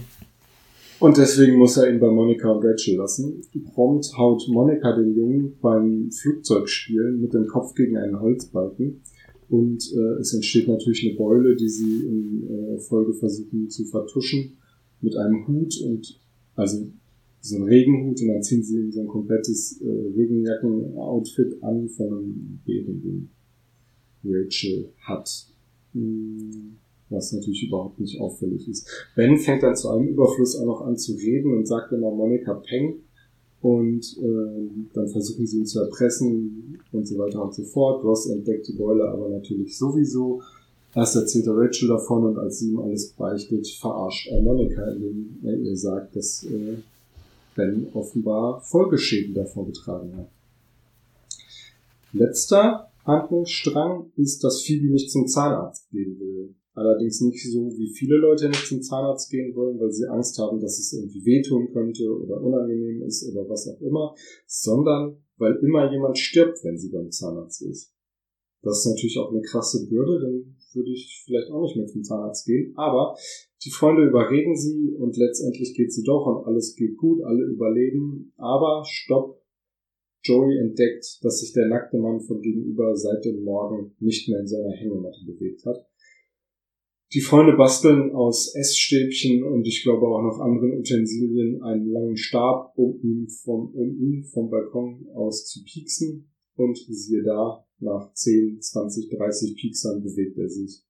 Und deswegen muss er ihn bei Monika und Rachel lassen. Prompt haut Monika den Jungen beim Flugzeugspielen mit dem Kopf gegen einen Holzbalken. Und äh, es entsteht natürlich eine Beule, die sie in äh, Folge versuchen zu vertuschen mit einem Hut und also so ein Regenhut und dann ziehen sie ihm so ein komplettes äh, Regenjacken-Outfit an von einem den Rachel hat. Hm was natürlich überhaupt nicht auffällig ist. Ben fängt dann zu einem Überfluss auch noch an zu reden und sagt immer Monika Peng und äh, dann versuchen sie ihn zu erpressen und so weiter und so fort. Ross entdeckt die Beule aber natürlich sowieso. Erst erzählt er Rachel davon und als sie ihm alles beichtet, verarscht er Monika, indem er ihr sagt, dass äh, Ben offenbar Folgeschäden davon getragen hat. Letzter Handlungsstrang ist, dass Phoebe nicht zum Zahnarzt gehen will. Allerdings nicht so, wie viele Leute nicht zum Zahnarzt gehen wollen, weil sie Angst haben, dass es irgendwie wehtun könnte oder unangenehm ist oder was auch immer, sondern weil immer jemand stirbt, wenn sie beim Zahnarzt ist. Das ist natürlich auch eine krasse Bürde, dann würde ich vielleicht auch nicht mehr zum Zahnarzt gehen. Aber die Freunde überreden sie und letztendlich geht sie doch und alles geht gut, alle überleben. Aber stopp, Joey entdeckt, dass sich der nackte Mann von gegenüber seit dem Morgen nicht mehr in seiner Hängematte bewegt hat. Die Freunde basteln aus Essstäbchen und ich glaube auch noch anderen Utensilien einen langen Stab, um ihn vom, um ihn vom Balkon aus zu pieksen. Und siehe da, nach 10, 20, 30 Pieksern bewegt er sich.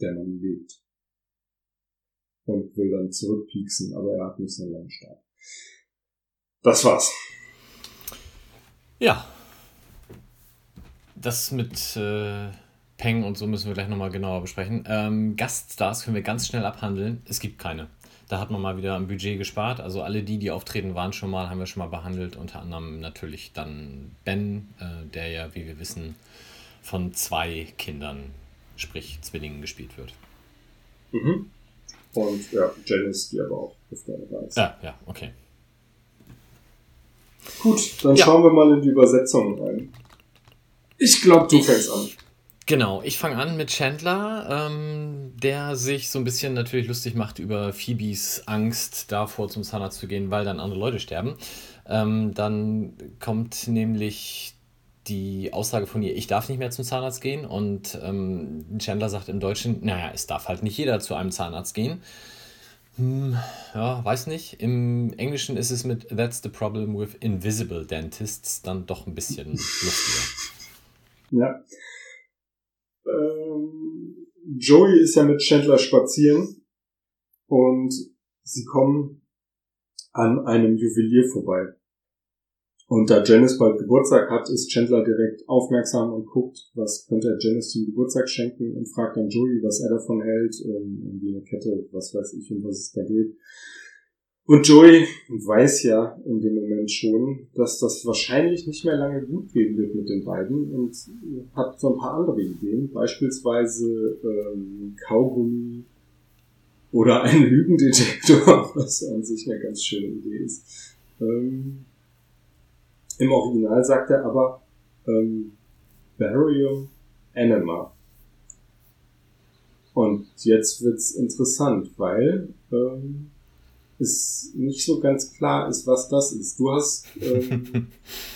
Der Mann lebt. Und will dann zurückpieksen, aber er hat nicht so einen langen Stab. Das war's. Ja. Das mit äh Peng und so müssen wir gleich nochmal genauer besprechen. Ähm, Gaststars können wir ganz schnell abhandeln. Es gibt keine. Da hat man mal wieder ein Budget gespart. Also alle die, die auftreten waren schon mal, haben wir schon mal behandelt. Unter anderem natürlich dann Ben, äh, der ja, wie wir wissen, von zwei Kindern, sprich Zwillingen, gespielt wird. Mhm. Und ja, Janice, die aber auch öfter dabei ist. Ja, ja, okay. Gut, dann ja. schauen wir mal in die Übersetzung rein. Ich glaube, du fängst an. Genau, ich fange an mit Chandler, ähm, der sich so ein bisschen natürlich lustig macht über Phoebes Angst davor, zum Zahnarzt zu gehen, weil dann andere Leute sterben. Ähm, dann kommt nämlich die Aussage von ihr, ich darf nicht mehr zum Zahnarzt gehen. Und ähm, Chandler sagt im Deutschen, naja, es darf halt nicht jeder zu einem Zahnarzt gehen. Hm, ja, weiß nicht. Im Englischen ist es mit That's the problem with invisible dentists dann doch ein bisschen lustiger. Ja ähm, Joey ist ja mit Chandler spazieren und sie kommen an einem Juwelier vorbei. Und da Janice bald Geburtstag hat, ist Chandler direkt aufmerksam und guckt, was könnte er Janice zum Geburtstag schenken und fragt dann Joey, was er davon hält, ähm, irgendwie eine Kette, was weiß ich, um was es da geht. Und Joey weiß ja in dem Moment schon, dass das wahrscheinlich nicht mehr lange gut gehen wird mit den beiden und hat so ein paar andere Ideen, beispielsweise ähm, Kaugummi oder ein Lügendetektor, was an sich eine ganz schöne Idee ist. Ähm, Im Original sagt er aber ähm, Barium Enema. Und jetzt wird's interessant, weil ähm, es nicht so ganz klar ist, was das ist. Du hast. Ähm,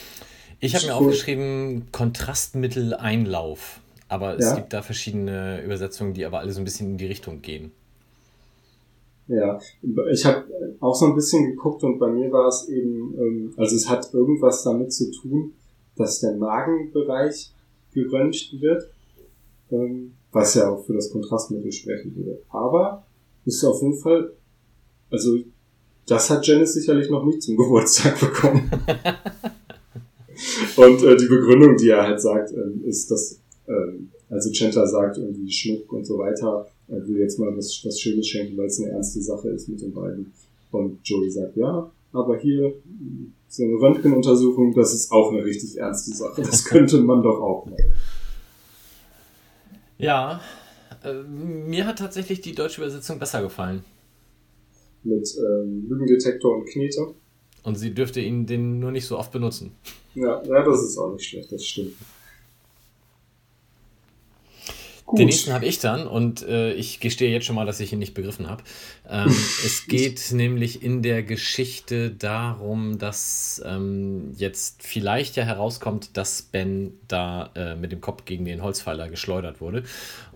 ich habe mir aufgeschrieben Kontrastmittel-Einlauf. Aber es ja. gibt da verschiedene Übersetzungen, die aber alle so ein bisschen in die Richtung gehen. Ja, ich habe auch so ein bisschen geguckt und bei mir war es eben, ähm, also es hat irgendwas damit zu tun, dass der Magenbereich geröntgt wird, ähm, was ja auch für das Kontrastmittel sprechen würde. Aber ist auf jeden Fall, also das hat Janice sicherlich noch nicht zum Geburtstag bekommen. und äh, die Begründung, die er halt sagt, ähm, ist, dass ähm, also Chandler sagt irgendwie Schmuck und so weiter, er will jetzt mal was, was Schönes schenken, weil es eine ernste Sache ist mit den beiden. Und Joey sagt, ja, aber hier so eine Röntgenuntersuchung, das ist auch eine richtig ernste Sache. Das könnte man doch auch mal. Ja, äh, mir hat tatsächlich die deutsche Übersetzung besser gefallen. Mit ähm, Lügendetektor und Knete. Und sie dürfte ihn den nur nicht so oft benutzen. Ja, ja das ist auch nicht schlecht, das stimmt. Gut. Den nächsten habe ich dann und äh, ich gestehe jetzt schon mal, dass ich ihn nicht begriffen habe. Ähm, es geht nämlich in der Geschichte darum, dass ähm, jetzt vielleicht ja herauskommt, dass Ben da äh, mit dem Kopf gegen den Holzpfeiler geschleudert wurde.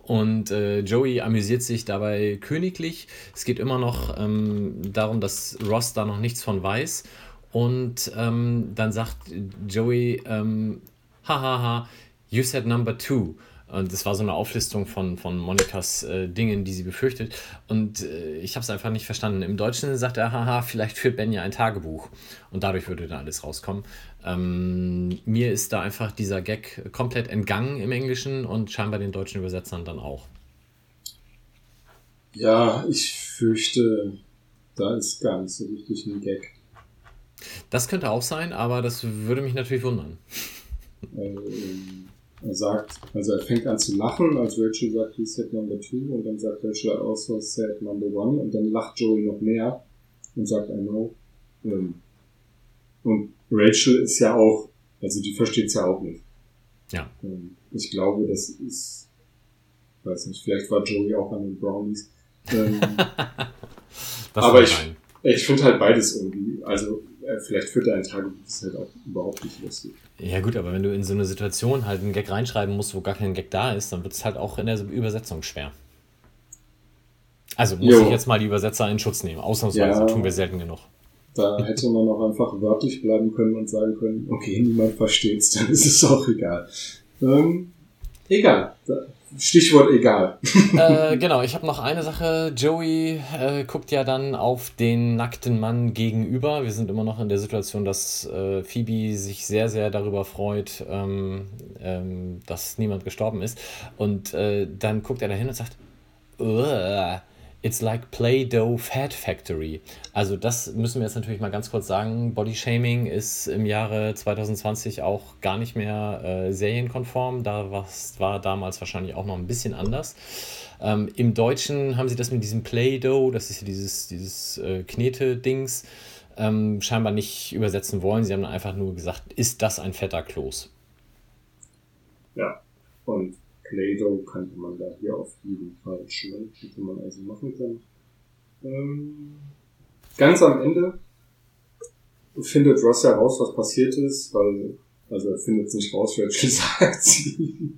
Und äh, Joey amüsiert sich dabei königlich. Es geht immer noch ähm, darum, dass Ross da noch nichts von weiß. Und ähm, dann sagt Joey, ähm, hahaha, you said number two. Und das war so eine Auflistung von, von Monikas äh, Dingen, die sie befürchtet. Und äh, ich habe es einfach nicht verstanden. Im Deutschen sagt er, haha, vielleicht führt Ben ja ein Tagebuch. Und dadurch würde dann alles rauskommen. Ähm, mir ist da einfach dieser Gag komplett entgangen im Englischen und scheinbar den deutschen Übersetzern dann auch. Ja, ich fürchte, da ist gar nicht so richtig ein Gag. Das könnte auch sein, aber das würde mich natürlich wundern. Ähm, er sagt, also er fängt an zu lachen, als Rachel sagt, he's set number two, und dann sagt Rachel also set number one, und dann lacht Joey noch mehr und sagt, I know. Ähm, und Rachel ist ja auch, also die versteht es ja auch nicht. Ja. Ähm, ich glaube, das ist, weiß nicht, vielleicht war Joey auch an den Brownies. Ähm, aber ich, ich finde halt beides irgendwie, also vielleicht führt er ein Tagebuch, das ist halt auch überhaupt nicht lustig. Ja gut, aber wenn du in so eine Situation halt einen Gag reinschreiben musst, wo gar kein Gag da ist, dann wird es halt auch in der Übersetzung schwer. Also muss jo. ich jetzt mal die Übersetzer in Schutz nehmen. Ausnahmsweise ja, tun wir selten genug. Da hätte man auch einfach wörtlich bleiben können und sagen können, okay, niemand versteht's, dann ist es auch egal. Ähm, egal. Stichwort egal. äh, genau, ich habe noch eine Sache. Joey äh, guckt ja dann auf den nackten Mann gegenüber. Wir sind immer noch in der Situation, dass äh, Phoebe sich sehr, sehr darüber freut, ähm, ähm, dass niemand gestorben ist. Und äh, dann guckt er dahin und sagt, Ugh It's like Play-Doh Fat Factory. Also das müssen wir jetzt natürlich mal ganz kurz sagen. Body Shaming ist im Jahre 2020 auch gar nicht mehr äh, serienkonform. Da war damals wahrscheinlich auch noch ein bisschen anders. Ähm, Im Deutschen haben sie das mit diesem Play-Doh, das ist ja dieses, dieses äh, Knete-Dings, ähm, scheinbar nicht übersetzen wollen. Sie haben einfach nur gesagt, ist das ein fetter Kloß? Ja, und Play-Doh könnte man da hier auf jeden Fall schwimmen, hätte man also machen können. Ähm, ganz am Ende findet Ross ja raus, was passiert ist, weil, also er findet es nicht raus, Rachel sagt sie.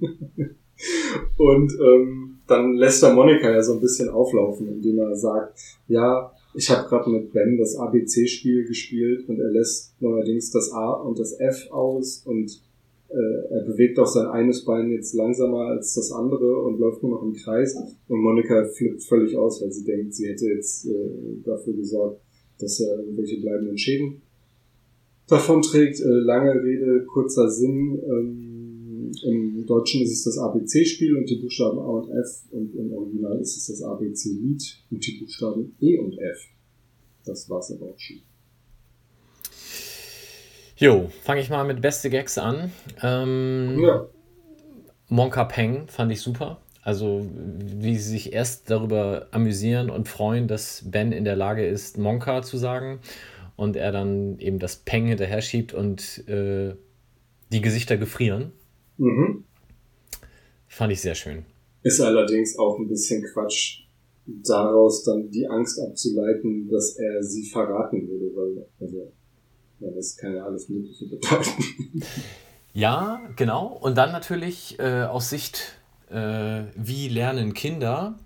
Und ähm, dann lässt er Monika ja so ein bisschen auflaufen, indem er sagt, ja, ich habe gerade mit Ben das ABC-Spiel gespielt und er lässt neuerdings das A und das F aus und er bewegt auch sein eines Bein jetzt langsamer als das andere und läuft nur noch im Kreis. Und Monika flippt völlig aus, weil sie denkt, sie hätte jetzt äh, dafür gesorgt, dass er irgendwelche bleibenden Schäden davon trägt. Äh, lange Rede, kurzer Sinn. Ähm, Im Deutschen ist es das ABC-Spiel und die Buchstaben A und F und im Original ist es das ABC-Lied und die Buchstaben E und F. Das war's aber auch schon. Jo, fange ich mal mit beste Gags an. Ähm, ja. Monka Peng fand ich super. Also, wie sie sich erst darüber amüsieren und freuen, dass Ben in der Lage ist, Monka zu sagen und er dann eben das Peng hinterher schiebt und äh, die Gesichter gefrieren. Mhm. Fand ich sehr schön. Ist allerdings auch ein bisschen Quatsch, daraus dann die Angst abzuleiten, dass er sie verraten würde, weil, also, ja, das kann ja alles Mögliche bedeuten. Ja, genau. Und dann natürlich äh, aus Sicht äh, wie lernen Kinder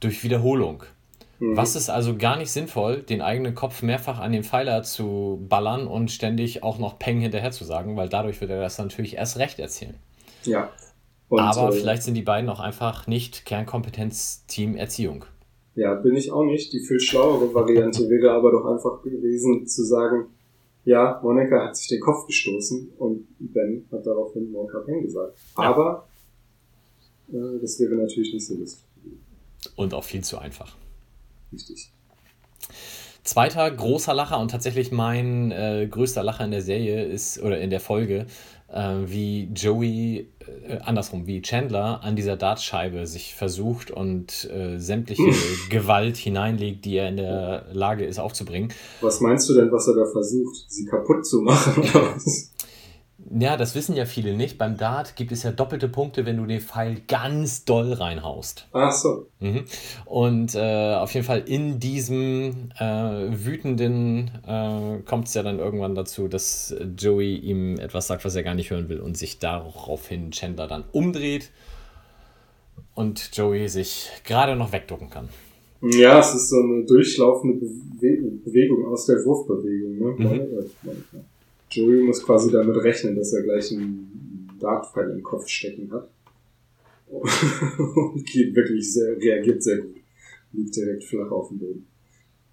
durch Wiederholung. Mhm. Was ist also gar nicht sinnvoll, den eigenen Kopf mehrfach an den Pfeiler zu ballern und ständig auch noch Peng hinterher zu sagen, weil dadurch wird er das natürlich erst recht erzählen. Ja. Und, Aber äh, vielleicht sind die beiden auch einfach nicht Kernkompetenz-Team Erziehung. Ja, bin ich auch nicht. Die viel schlauere Variante wäre aber doch einfach gewesen zu sagen, ja, Monika hat sich den Kopf gestoßen und Ben hat daraufhin Monika Peng gesagt. Ja. Aber äh, das wäre natürlich nicht so lustig. Und auch viel zu einfach. Richtig. Zweiter großer Lacher und tatsächlich mein äh, größter Lacher in der Serie ist, oder in der Folge, wie Joey, äh, andersrum, wie Chandler an dieser Dartscheibe sich versucht und äh, sämtliche Gewalt hineinlegt, die er in der Lage ist aufzubringen. Was meinst du denn, was er da versucht? Sie kaputt zu machen? Ja, das wissen ja viele nicht. Beim Dart gibt es ja doppelte Punkte, wenn du den Pfeil ganz doll reinhaust. Ach so. Mhm. Und äh, auf jeden Fall in diesem äh, wütenden äh, kommt es ja dann irgendwann dazu, dass Joey ihm etwas sagt, was er gar nicht hören will und sich daraufhin Chandler dann umdreht und Joey sich gerade noch wegducken kann. Ja, es ist so eine durchlaufende Bewegung aus der Wurfbewegung. Ne? Mhm. Joey muss quasi damit rechnen, dass er gleich einen Dartpfeil im Kopf stecken hat. Und geht wirklich sehr, reagiert sehr gut. Liegt direkt flach auf dem Boden.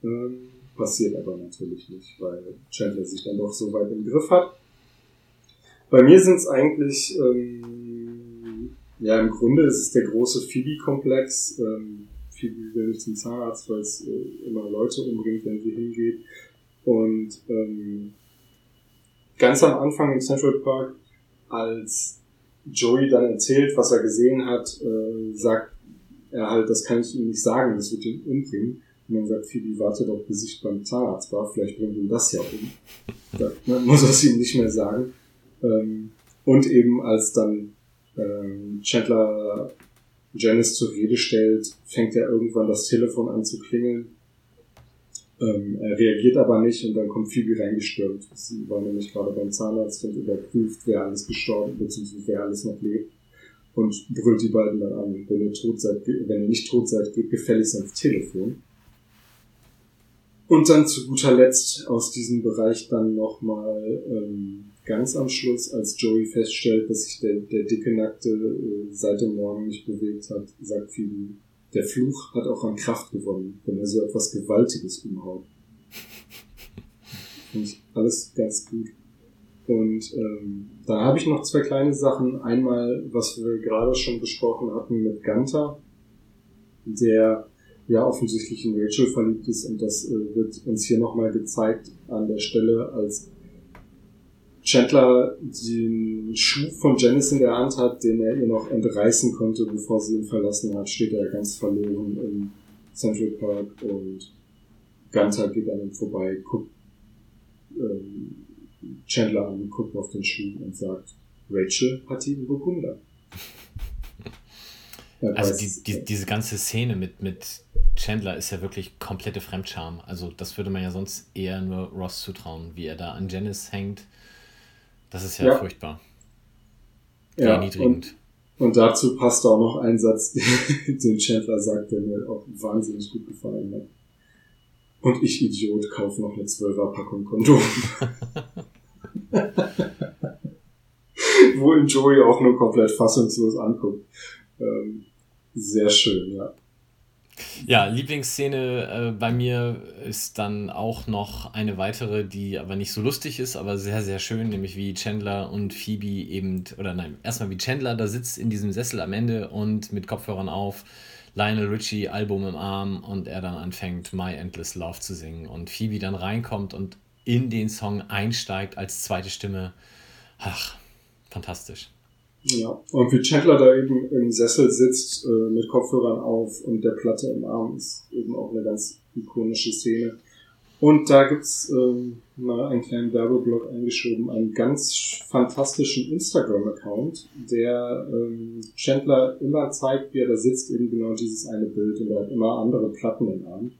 Ähm, passiert aber natürlich nicht, weil Chandler sich dann doch so weit im Griff hat. Bei mir sind es eigentlich, ähm, ja, im Grunde ist es der große Phoebe-Komplex. Ähm, Phoebe will zum Zahnarzt, weil es äh, immer Leute umbringt, wenn sie hingeht. Und ähm, ganz am Anfang im Central Park, als Joey dann erzählt, was er gesehen hat, äh, sagt er halt, das kann ich ihm nicht sagen, das wird ihn umbringen. Und dann sagt Phoebe, warte doch, bis ich beim Zahnarzt war, vielleicht bringt ihn das ja um. Dann ne, muss er es ihm nicht mehr sagen. Ähm, und eben als dann ähm, Chandler Janice zur Rede stellt, fängt er irgendwann das Telefon an zu klingeln ähm, er reagiert aber nicht und dann kommt Phoebe reingestürmt. Sie war nämlich gerade beim Zahnarzt und überprüft, wer alles gestorben bzw. wer alles noch lebt und brüllt die beiden dann an. Wenn ihr tot seid, wenn ihr nicht tot seid, geht gefälligst ans Telefon. Und dann zu guter Letzt aus diesem Bereich dann nochmal ähm, ganz am Schluss, als Joey feststellt, dass sich der, der dicke Nackte äh, seit dem Morgen nicht bewegt hat, sagt Phoebe, der Fluch hat auch an Kraft gewonnen, wenn er so etwas Gewaltiges umhaut. Finde alles ganz gut. Und ähm, da habe ich noch zwei kleine Sachen. Einmal, was wir gerade schon besprochen hatten mit Gunther, der ja offensichtlich in Rachel verliebt ist und das äh, wird uns hier nochmal gezeigt an der Stelle, als Chandler den Schuh von Janice in der Hand hat, den er ihr noch entreißen konnte, bevor sie ihn verlassen hat, steht er ganz verloren im Central Park und Gunther geht an ihm vorbei, guckt ähm, Chandler an, guckt auf den Schuh und sagt, Rachel hat ihn bewundert. Also die, die, diese ganze Szene mit, mit Chandler ist ja wirklich komplette Fremdscham. Also das würde man ja sonst eher nur Ross zutrauen, wie er da an Janice hängt das ist ja, ja. furchtbar. Ja, erniedrigend. Und, und, dazu passt auch noch ein Satz, den Chandler sagt, der mir auch wahnsinnig gut gefallen hat. Und ich, Idiot, kaufe noch eine 12er Packung Kondom. Wo ihn Joey auch nur komplett fassungslos anguckt. Ähm, sehr schön, ja. Ja, Lieblingsszene äh, bei mir ist dann auch noch eine weitere, die aber nicht so lustig ist, aber sehr, sehr schön, nämlich wie Chandler und Phoebe eben, oder nein, erstmal wie Chandler da sitzt in diesem Sessel am Ende und mit Kopfhörern auf, Lionel Richie Album im Arm und er dann anfängt My Endless Love zu singen und Phoebe dann reinkommt und in den Song einsteigt als zweite Stimme. Ach, fantastisch. Ja, und wie Chandler da eben im Sessel sitzt, äh, mit Kopfhörern auf und der Platte im Arm, ist eben auch eine ganz ikonische Szene. Und da gibt's ähm, mal einen kleinen Werbeblock eingeschoben, einen ganz fantastischen Instagram-Account, der ähm, Chandler immer zeigt, wie er da sitzt, eben genau dieses eine Bild und er hat immer andere Platten im Arm.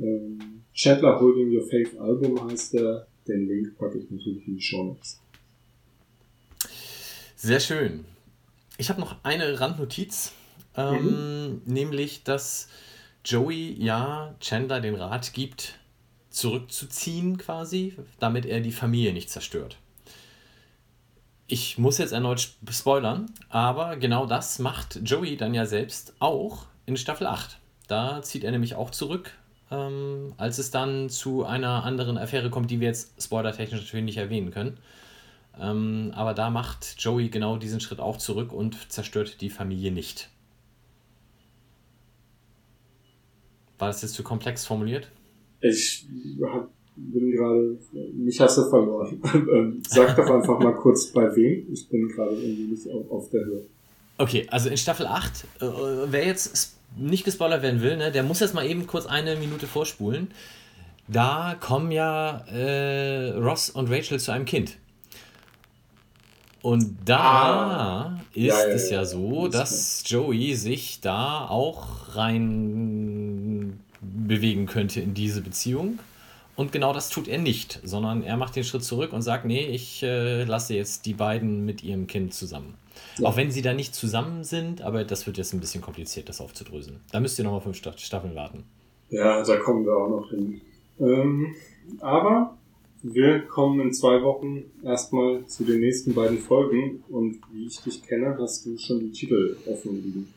Ähm, Chandler Holding Your Faith Album heißt der, den Link packe ich natürlich in die Show Notes. Sehr schön. Ich habe noch eine Randnotiz, ähm, mhm. nämlich, dass Joey ja Chandler den Rat gibt, zurückzuziehen quasi, damit er die Familie nicht zerstört. Ich muss jetzt erneut spoilern, aber genau das macht Joey dann ja selbst auch in Staffel 8. Da zieht er nämlich auch zurück, ähm, als es dann zu einer anderen Affäre kommt, die wir jetzt spoilertechnisch natürlich nicht erwähnen können. Ähm, aber da macht Joey genau diesen Schritt auch zurück und zerstört die Familie nicht. War das jetzt zu komplex formuliert? Ich hab, bin gerade, mich hast du verloren. Ähm, sag doch einfach mal kurz bei wem. Ich bin gerade irgendwie nicht auf, auf der Höhe. Okay, also in Staffel 8, äh, wer jetzt nicht gespoilert werden will, ne, der muss jetzt mal eben kurz eine Minute vorspulen. Da kommen ja äh, Ross und Rachel zu einem Kind. Und da ah. ist ja, ja, es ja so, dass Joey sich da auch rein bewegen könnte in diese Beziehung. Und genau das tut er nicht, sondern er macht den Schritt zurück und sagt, nee, ich äh, lasse jetzt die beiden mit ihrem Kind zusammen. Ja. Auch wenn sie da nicht zusammen sind, aber das wird jetzt ein bisschen kompliziert, das aufzudröseln. Da müsst ihr nochmal fünf Staffeln warten. Ja, da kommen wir auch noch hin. Ähm, aber wir kommen in zwei Wochen erstmal zu den nächsten beiden Folgen und wie ich dich kenne, hast du schon die Titel offen liegen.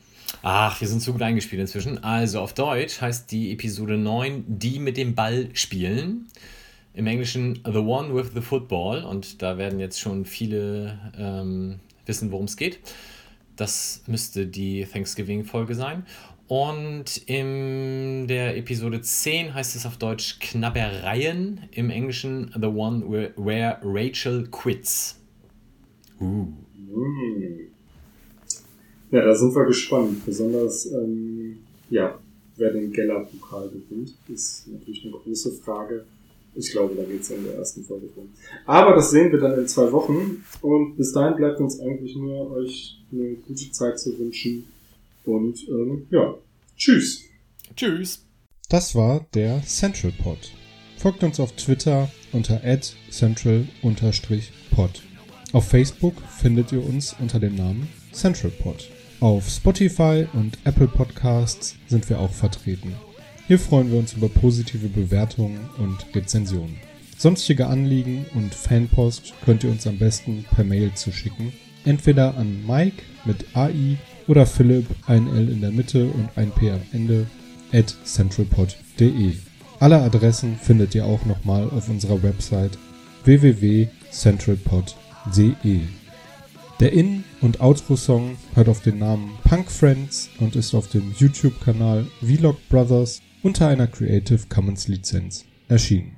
Ach, wir sind so gut eingespielt inzwischen. Also auf Deutsch heißt die Episode 9 Die mit dem Ball spielen. Im Englischen The One with the Football. Und da werden jetzt schon viele ähm, wissen, worum es geht. Das müsste die Thanksgiving-Folge sein. Und in der Episode 10 heißt es auf Deutsch Knabbereien, im Englischen The One Where Rachel Quits. Uh. Ja, da sind wir gespannt. Besonders, ähm, ja, wer den Geller-Pokal gewinnt, ist natürlich eine große Frage. Ich glaube, da geht es in der ersten Folge drum. Aber das sehen wir dann in zwei Wochen. Und bis dahin bleibt uns eigentlich nur, euch eine gute Zeit zu wünschen und ähm, ja, tschüss. Tschüss. Das war der Central Pod. Folgt uns auf Twitter unter central-pod. Auf Facebook findet ihr uns unter dem Namen Central Pod. Auf Spotify und Apple Podcasts sind wir auch vertreten. Hier freuen wir uns über positive Bewertungen und Rezensionen. Sonstige Anliegen und Fanpost könnt ihr uns am besten per Mail zuschicken. Entweder an Mike mit AI oder Philipp, ein L in der Mitte und ein P am Ende, at centralpod.de. Alle Adressen findet ihr auch nochmal auf unserer Website www.centralpod.de. Der In- und Outro-Song hört auf den Namen Punk Friends und ist auf dem YouTube-Kanal Vlog Brothers unter einer Creative Commons Lizenz erschienen.